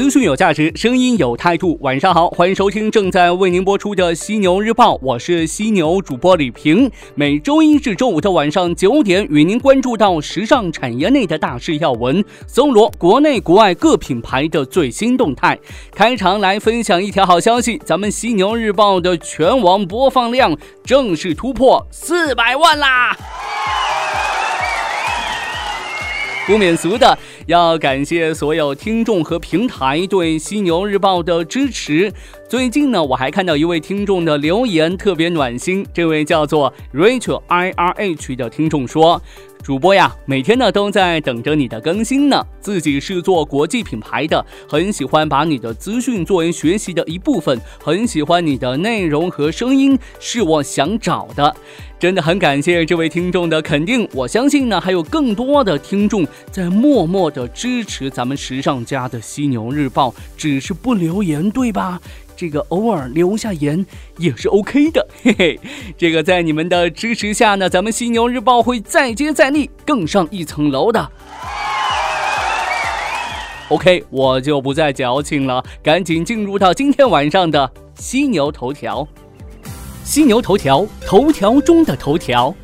资讯有价值，声音有态度。晚上好，欢迎收听正在为您播出的犀牛日报，我是犀牛主播李平。每周一至周五的晚上九点，与您关注到时尚产业内的大事要闻，搜罗国内国外各品牌的最新动态。开场来分享一条好消息，咱们犀牛日报的全网播放量正式突破四百万啦！不免俗的，要感谢所有听众和平台对犀牛日报的支持。最近呢，我还看到一位听众的留言特别暖心，这位叫做 Rachel I R H 的听众说。主播呀，每天呢都在等着你的更新呢。自己是做国际品牌的，很喜欢把你的资讯作为学习的一部分，很喜欢你的内容和声音，是我想找的。真的很感谢这位听众的肯定，我相信呢还有更多的听众在默默的支持咱们时尚家的犀牛日报，只是不留言，对吧？这个偶尔留下言也是 OK 的，嘿嘿。这个在你们的支持下呢，咱们犀牛日报会再接再厉，更上一层楼的。OK，我就不再矫情了，赶紧进入到今天晚上的犀牛头条。犀牛头条，头条中的头条。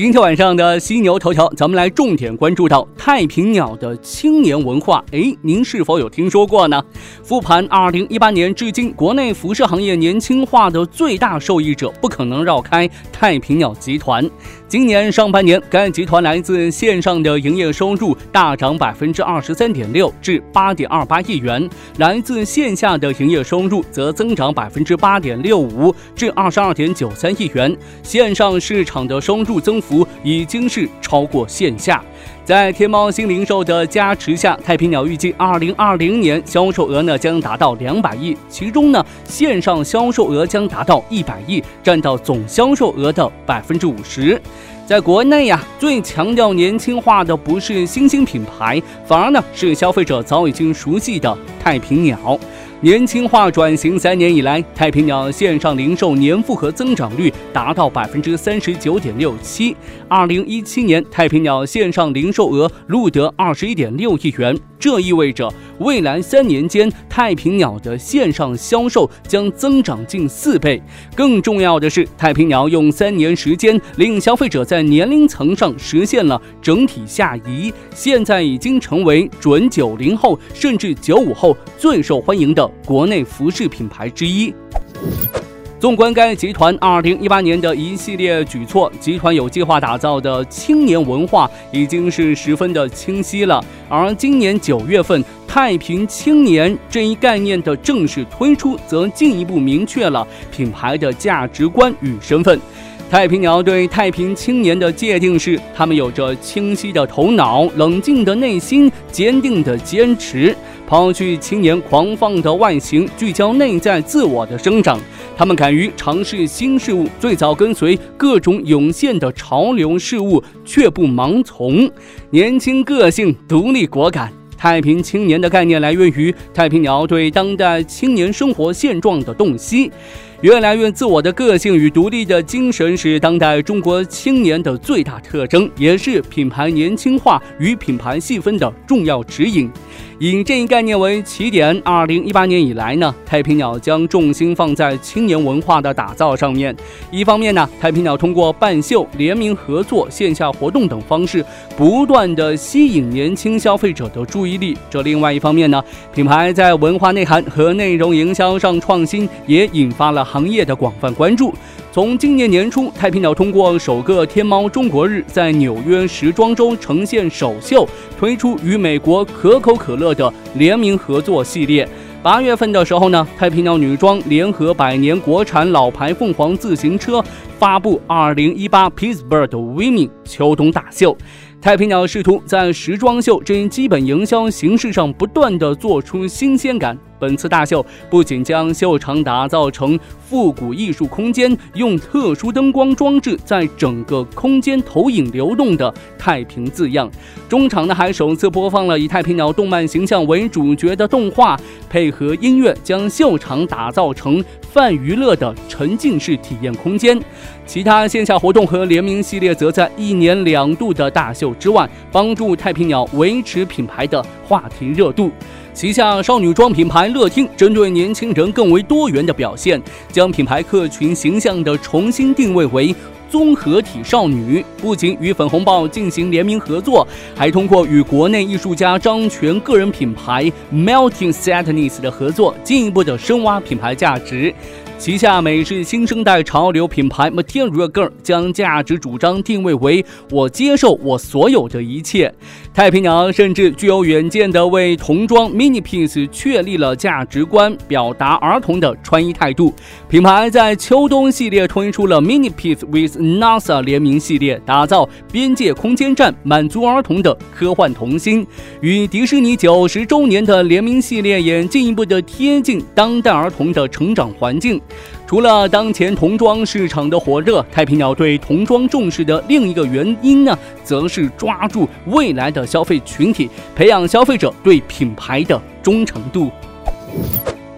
今天晚上的犀牛头条，咱们来重点关注到太平鸟的青年文化。哎，您是否有听说过呢？复盘二零一八年至今，国内服饰行业年轻化的最大受益者，不可能绕开太平鸟集团。今年上半年，该集团来自线上的营业收入大涨百分之二十三点六，至八点二八亿元；来自线下的营业收入则增长百分之八点六五，至二十二点九三亿元。线上市场的收入增幅已经是超过线下。在天猫新零售的加持下，太平鸟预计二零二零年销售额呢将达到两百亿，其中呢线上销售额将达到一百亿，占到总销售额的百分之五十。在国内呀，最强调年轻化的不是新兴品牌，反而呢是消费者早已经熟悉的太平鸟。年轻化转型三年以来，太平鸟线上零售年复合增长率达到百分之三十九点六七。二零一七年，太平鸟线上零售额录得二十一点六亿元。这意味着未来三年间，太平鸟的线上销售将增长近四倍。更重要的是，太平鸟用三年时间令消费者在年龄层上实现了整体下移，现在已经成为准九零后甚至九五后最受欢迎的国内服饰品牌之一。纵观该集团2018年的一系列举措，集团有计划打造的青年文化已经是十分的清晰了。而今年九月份，太平青年这一概念的正式推出，则进一步明确了品牌的价值观与身份。太平鸟对太平青年的界定是：他们有着清晰的头脑、冷静的内心、坚定的坚持，抛去青年狂放的外形，聚焦内在自我的生长。他们敢于尝试新事物，最早跟随各种涌现的潮流事物，却不盲从。年轻、个性、独立、果敢。太平青年的概念来源于太平鸟对当代青年生活现状的洞悉。越来越自我的个性与独立的精神是当代中国青年的最大特征，也是品牌年轻化与品牌细分的重要指引。以这一概念为起点，二零一八年以来呢，太平鸟将重心放在青年文化的打造上面。一方面呢，太平鸟通过办秀、联名合作、线下活动等方式，不断的吸引年轻消费者的注意力。这另外一方面呢，品牌在文化内涵和内容营销上创新，也引发了。行业的广泛关注。从今年年初，太平鸟通过首个天猫中国日，在纽约时装周呈现首秀，推出与美国可口可乐的联名合作系列。八月份的时候呢，太平鸟女装联合百年国产老牌凤凰自行车，发布二零一八 Pittsburgh Women 秋冬大秀。太平鸟试图在时装秀这一基本营销形式上不断的做出新鲜感。本次大秀不仅将秀场打造成复古艺术空间，用特殊灯光装置在整个空间投影流动的“太平”字样。中场呢还首次播放了以太平鸟动漫形象为主角的动画，配合音乐将秀场打造成泛娱乐的沉浸式体验空间。其他线下活动和联名系列则在一年两度的大秀之外，帮助太平鸟维持品牌的话题热度。旗下少女装品牌乐听针对年轻人更为多元的表现，将品牌客群形象的重新定位为综合体少女。不仅与粉红豹进行联名合作，还通过与国内艺术家张全个人品牌 Melting Sadness 的合作，进一步的深挖品牌价值。旗下美式新生代潮流品牌 Material Girl 将价值主张定位为“我接受我所有的一切”。太平鸟甚至具有远见的为童装 Mini Piece 确立了价值观，表达儿童的穿衣态度。品牌在秋冬系列推出了 Mini Piece with NASA 联名系列，打造边界空间站，满足儿童的科幻童心。与迪士尼九十周年的联名系列也进一步的贴近当代儿童的成长环境。除了当前童装市场的火热，太平鸟对童装重视的另一个原因呢，则是抓住未来的消费群体，培养消费者对品牌的忠诚度。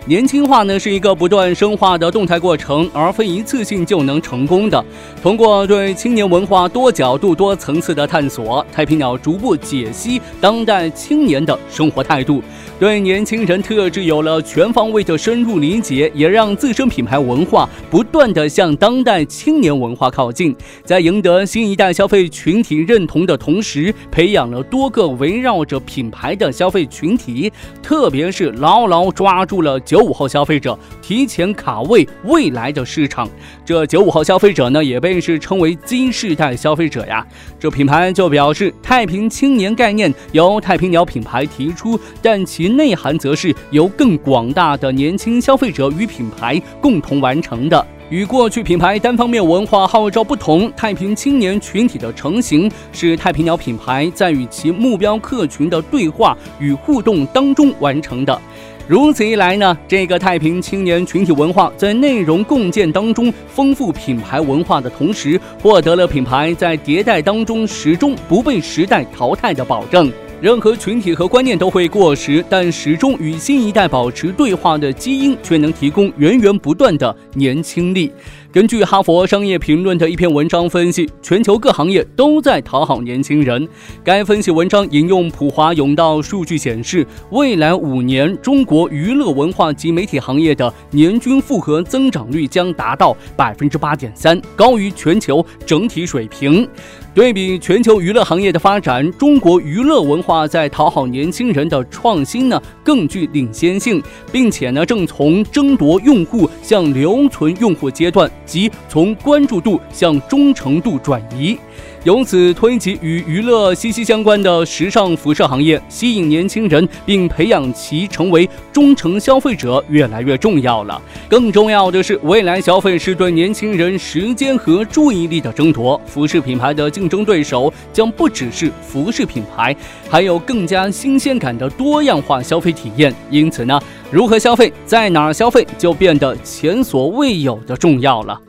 年轻化呢是一个不断深化的动态过程，而非一次性就能成功的。通过对青年文化多角度、多层次的探索，太平鸟逐步解析当代青年的生活态度，对年轻人特质有了全方位的深入理解，也让自身品牌文化不断的向当代青年文化靠近。在赢得新一代消费群体认同的同时，培养了多个围绕着品牌的消费群体，特别是牢牢抓住了。九五后消费者提前卡位未来的市场，这九五后消费者呢，也被是称为金世代消费者呀。这品牌就表示，太平青年概念由太平鸟品牌提出，但其内涵则是由更广大的年轻消费者与品牌共同完成的。与过去品牌单方面文化号召不同，太平青年群体的成型是太平鸟品牌在与其目标客群的对话与互动当中完成的。如此一来呢，这个太平青年群体文化在内容共建当中丰富品牌文化的同时，获得了品牌在迭代当中始终不被时代淘汰的保证。任何群体和观念都会过时，但始终与新一代保持对话的基因却能提供源源不断的年轻力。根据哈佛商业评论的一篇文章分析，全球各行业都在讨好年轻人。该分析文章引用普华永道数据显示，未来五年中国娱乐文化及媒体行业的年均复合增长率将达到百分之八点三，高于全球整体水平。对比全球娱乐行业的发展，中国娱乐文化在讨好年轻人的创新呢更具领先性，并且呢正从争夺用户向留存用户阶段。即从关注度向忠诚度转移。由此推及与娱乐息息相关的时尚服饰行业，吸引年轻人并培养其成为忠诚消费者越来越重要了。更重要的是，未来消费是对年轻人时间和注意力的争夺。服饰品牌的竞争对手将不只是服饰品牌，还有更加新鲜感的多样化消费体验。因此呢，如何消费，在哪儿消费，就变得前所未有的重要了。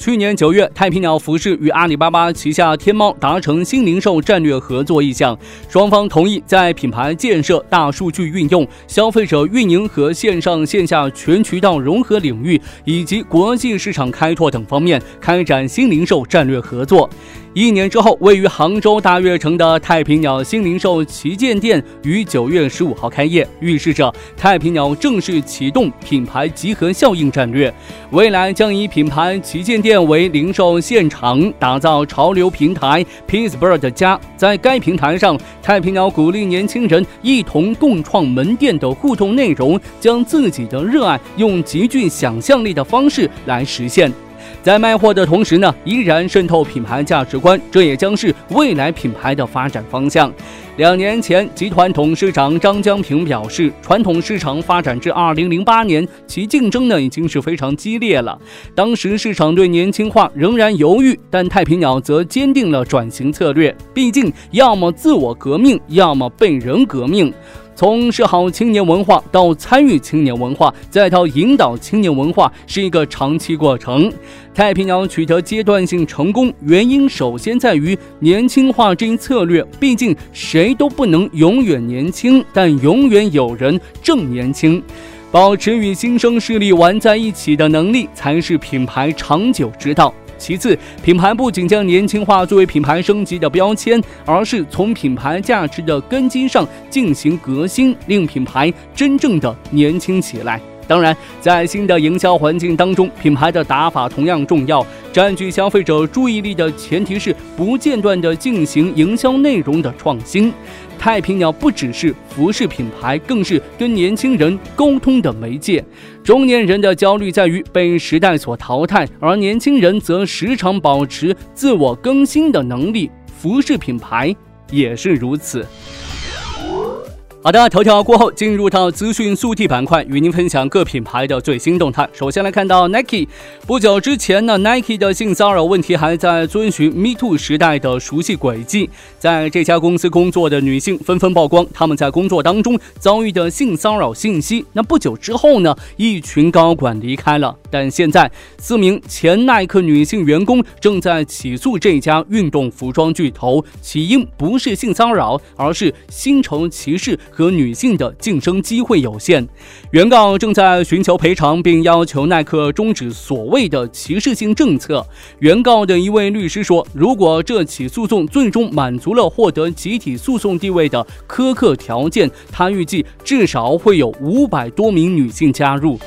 去年九月，太平鸟服饰与阿里巴巴旗下天猫达成新零售战略合作意向，双方同意在品牌建设、大数据运用、消费者运营和线上线下全渠道融合领域，以及国际市场开拓等方面开展新零售战略合作。一年之后，位于杭州大悦城的太平鸟新零售旗舰店于九月十五号开业，预示着太平鸟正式启动品牌集合效应战略。未来将以品牌旗舰店为零售现场，打造潮流平台 Peacebird 家。在该平台上，太平鸟鼓励年轻人一同共创门店的互动内容，将自己的热爱用极具想象力的方式来实现。在卖货的同时呢，依然渗透品牌价值观，这也将是未来品牌的发展方向。两年前，集团董事长张江平表示，传统市场发展至二零零八年，其竞争呢已经是非常激烈了。当时市场对年轻化仍然犹豫，但太平鸟则坚定了转型策略。毕竟，要么自我革命，要么被人革命。从事好青年文化到参与青年文化，再到引导青年文化，是一个长期过程。太平鸟取得阶段性成功，原因首先在于年轻化这一策略。毕竟谁都不能永远年轻，但永远有人正年轻。保持与新生势力玩在一起的能力，才是品牌长久之道。其次，品牌不仅将年轻化作为品牌升级的标签，而是从品牌价值的根基上进行革新，令品牌真正的年轻起来。当然，在新的营销环境当中，品牌的打法同样重要。占据消费者注意力的前提是不间断地进行营销内容的创新。太平鸟不只是服饰品牌，更是跟年轻人沟通的媒介。中年人的焦虑在于被时代所淘汰，而年轻人则时常保持自我更新的能力。服饰品牌也是如此。好的，头条过后进入到资讯速递板块，与您分享各品牌的最新动态。首先来看到 Nike，不久之前呢，Nike 的性骚扰问题还在遵循 Me Too 时代的熟悉轨迹，在这家公司工作的女性纷纷曝光他们在工作当中遭遇的性骚扰信息。那不久之后呢，一群高管离开了，但现在四名前耐克女性员工正在起诉这家运动服装巨头，起因不是性骚扰，而是薪酬歧视。和女性的晋升机会有限，原告正在寻求赔偿，并要求耐克终止所谓的歧视性政策。原告的一位律师说：“如果这起诉讼最终满足了获得集体诉讼地位的苛刻条件，他预计至少会有五百多名女性加入。”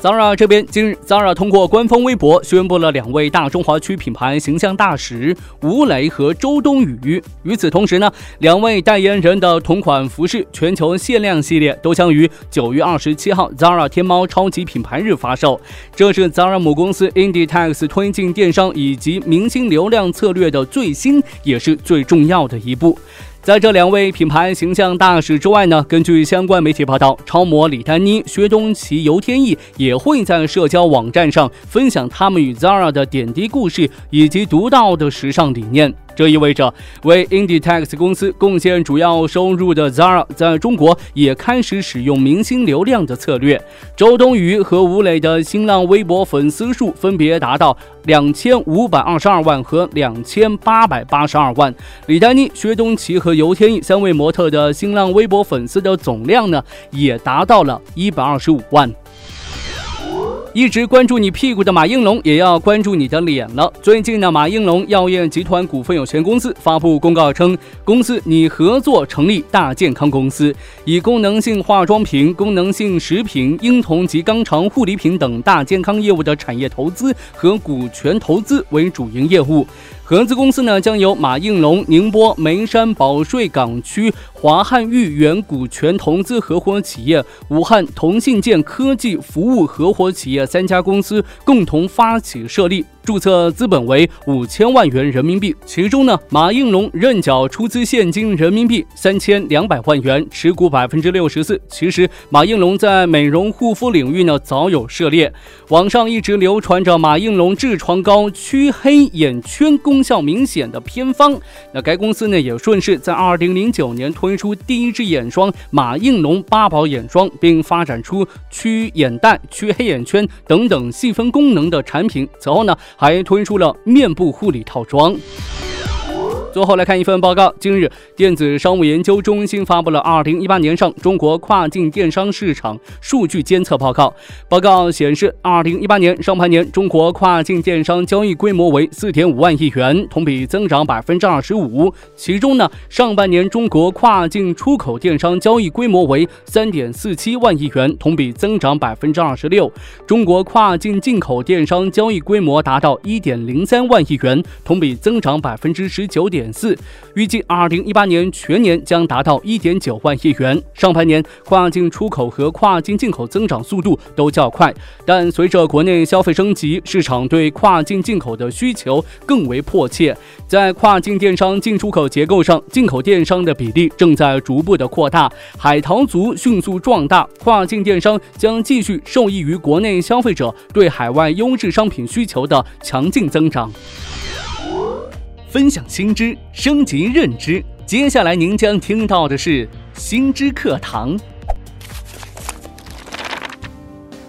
Zara 这边，今日 Zara 通过官方微博宣布了两位大中华区品牌形象大使吴磊和周冬雨。与此同时呢，两位代言人的同款服饰全球限量系列都将于九月二十七号 Zara 天猫超级品牌日发售。这是 Zara 母公司 Inditex 推进电商以及明星流量策略的最新也是最重要的一步。在这两位品牌形象大使之外呢，根据相关媒体报道，超模李丹妮、薛东琪、尤天逸也会在社交网站上分享他们与 Zara 的点滴故事以及独到的时尚理念。这意味着，为 Inditex 公司贡献主要收入的 Zara 在中国也开始使用明星流量的策略。周冬雨和吴磊的新浪微博粉丝数分别达到两千五百二十二万和两千八百八十二万。李丹妮、薛东琪和尤天意三位模特的新浪微博粉丝的总量呢，也达到了一百二十五万。一直关注你屁股的马应龙，也要关注你的脸了。最近呢，马应龙药业集团股份有限公司发布公告称，公司拟合作成立大健康公司，以功能性化妆品、功能性食品、婴童及肛肠护理品等大健康业务的产业投资和股权投资为主营业务。合资公司呢，将由马应龙、宁波眉山保税港区华汉豫园股权投资合伙企业、武汉同信建科技服务合伙企业三家公司共同发起设立。注册资本为五千万元人民币，其中呢，马应龙认缴出资现金人民币三千两百万元，持股百分之六十四。其实，马应龙在美容护肤领域呢早有涉猎，网上一直流传着马应龙痔疮膏驱黑眼圈功效明显的偏方。那该公司呢也顺势在二零零九年推推出第一支眼霜马应龙八宝眼霜，并发展出驱眼袋、驱黑眼圈等等细分功能的产品。此后呢。还推出了面部护理套装。最后来看一份报告。今日，电子商务研究中心发布了二零一八年上中国跨境电商市场数据监测报告。报告显示，二零一八年上半年，中国跨境电商交易规模为四点五万亿元，同比增长百分之二十五。其中呢，上半年中国跨境出口电商交易规模为三点四七万亿元，同比增长百分之二十六。中国跨境进口电商交易规模达到一点零三万亿元，同比增长百分之十九点。点四，预计二零一八年全年将达到一点九万亿元。上半年跨境出口和跨境进口增长速度都较快，但随着国内消费升级，市场对跨境进口的需求更为迫切。在跨境电商进出口结构上，进口电商的比例正在逐步的扩大，海淘族迅速壮大，跨境电商将继续受益于国内消费者对海外优质商品需求的强劲增长。分享新知，升级认知。接下来您将听到的是新知课堂。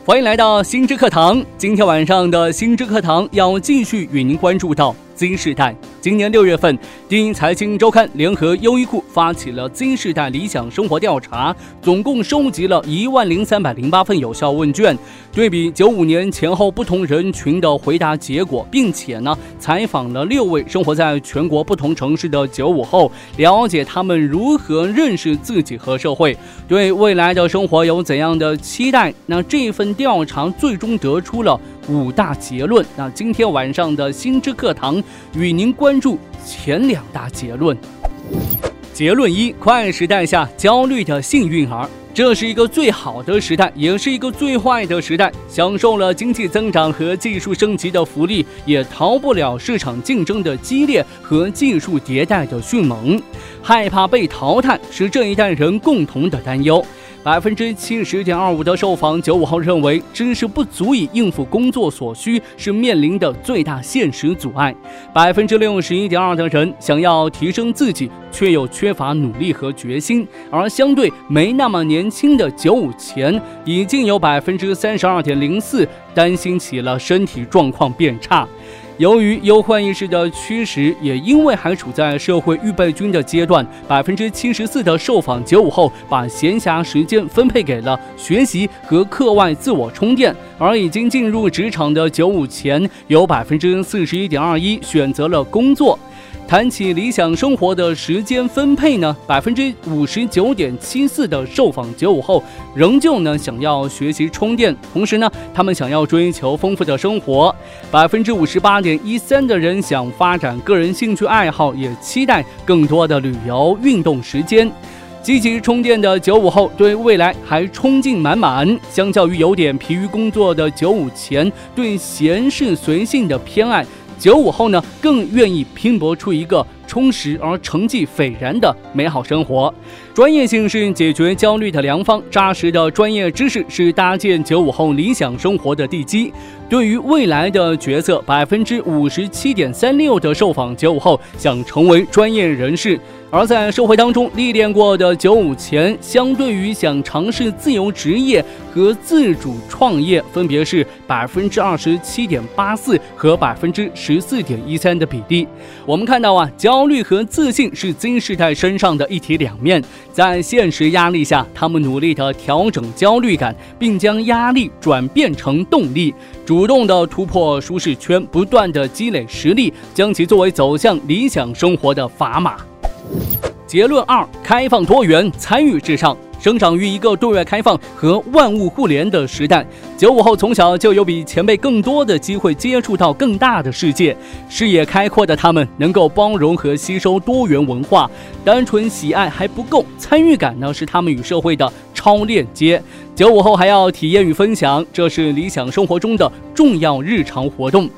欢迎来到新知课堂。今天晚上的新知课堂要继续与您关注到 Z 世代。今年六月份，第一财经周刊联合优衣库发起了新世代理想生活调查，总共收集了一万零三百零八份有效问卷，对比九五年前后不同人群的回答结果，并且呢，采访了六位生活在全国不同城市的九五后，了解他们如何认识自己和社会，对未来的生活有怎样的期待。那这份调查最终得出了五大结论。那今天晚上的新知课堂与您关。关注前两大结论。结论一：快时代下焦虑的幸运儿，这是一个最好的时代，也是一个最坏的时代。享受了经济增长和技术升级的福利，也逃不了市场竞争的激烈和技术迭代的迅猛。害怕被淘汰是这一代人共同的担忧。百分之七十点二五的受访九五后认为，知识不足以应付工作所需是面临的最大现实阻碍。百分之六十一点二的人想要提升自己，却又缺乏努力和决心。而相对没那么年轻的九五前，已经有百分之三十二点零四担心起了身体状况变差。由于忧患意识的驱使，也因为还处在社会预备军的阶段，百分之七十四的受访九五后把闲暇时间分配给了学习和课外自我充电，而已经进入职场的九五前，有百分之四十一点二一选择了工作。谈起理想生活的时间分配呢，百分之五十九点七四的受访九五后仍旧呢想要学习充电，同时呢他们想要追求丰富的生活。百分之五十八点一三的人想发展个人兴趣爱好，也期待更多的旅游运动时间。积极充电的九五后对未来还冲劲满满，相较于有点疲于工作的九五前对闲适随性的偏爱。九五后呢，更愿意拼搏出一个充实而成绩斐然的美好生活。专业性是解决焦虑的良方，扎实的专业知识是搭建九五后理想生活的地基。对于未来的角色，百分之五十七点三六的受访九五后想成为专业人士。而在社会当中历练过的九五前，相对于想尝试自由职业和自主创业，分别是百分之二十七点八四和百分之十四点一三的比例。我们看到啊，焦焦虑和自信是金世代身上的一体两面，在现实压力下，他们努力的调整焦虑感，并将压力转变成动力，主动的突破舒适圈，不断的积累实力，将其作为走向理想生活的砝码。结论二：开放多元，参与至上。生长于一个对外开放和万物互联的时代，九五后从小就有比前辈更多的机会接触到更大的世界。视野开阔的他们能够包容和吸收多元文化，单纯喜爱还不够，参与感呢是他们与社会的超链接。九五后还要体验与分享，这是理想生活中的重要日常活动。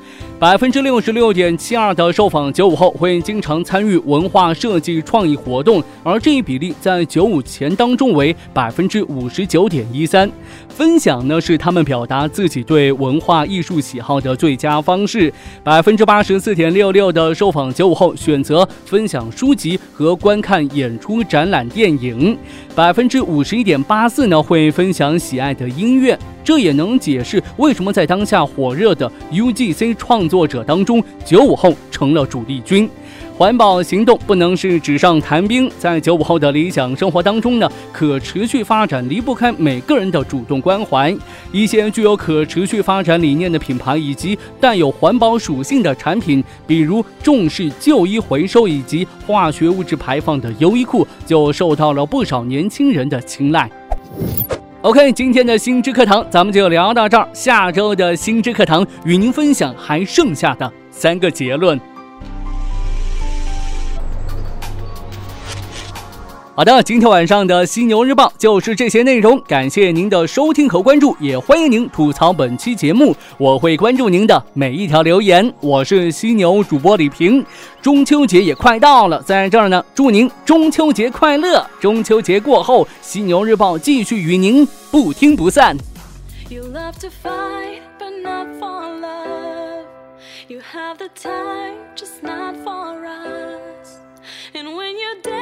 百分之六十六点七二的受访九五后会经常参与文化设计创意活动，而这一比例在九五前当中为百分之五十九点一三。分享呢是他们表达自己对文化艺术喜好的最佳方式。百分之八十四点六六的受访九五后选择分享书籍和观看演出、展览、电影。百分之五十一点八四呢会分享喜爱的音乐。这也能解释为什么在当下火热的 UGC 创作者当中，九五后成了主力军。环保行动不能是纸上谈兵，在九五后的理想生活当中呢，可持续发展离不开每个人的主动关怀。一些具有可持续发展理念的品牌以及带有环保属性的产品，比如重视旧衣回收以及化学物质排放的优衣库，就受到了不少年轻人的青睐。OK，今天的新知课堂咱们就聊到这儿。下周的新知课堂与您分享还剩下的三个结论。好的，今天晚上的犀牛日报就是这些内容，感谢您的收听和关注，也欢迎您吐槽本期节目，我会关注您的每一条留言。我是犀牛主播李平，中秋节也快到了，在这儿呢，祝您中秋节快乐！中秋节过后，犀牛日报继续与您不听不散。You love to fight, but not for love. You have the time, just not for us. And when you're dancing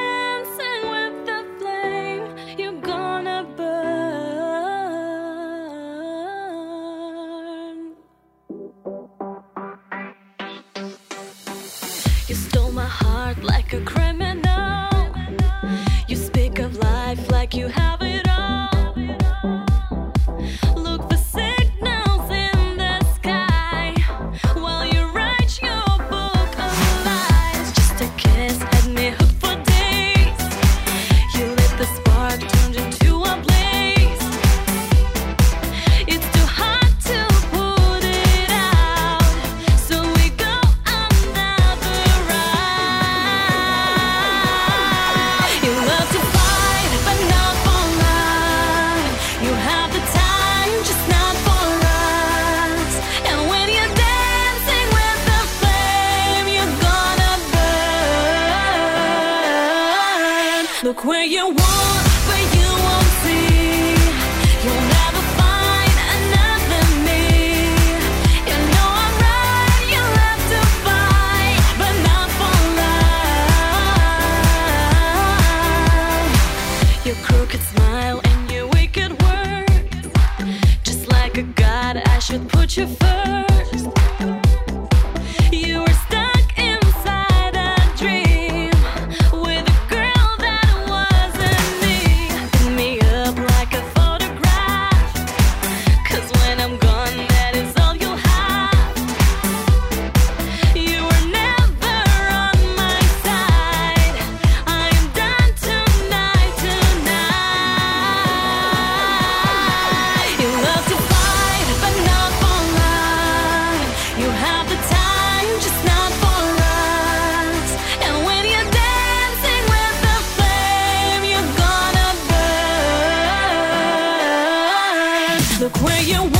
should put you first. Where you want.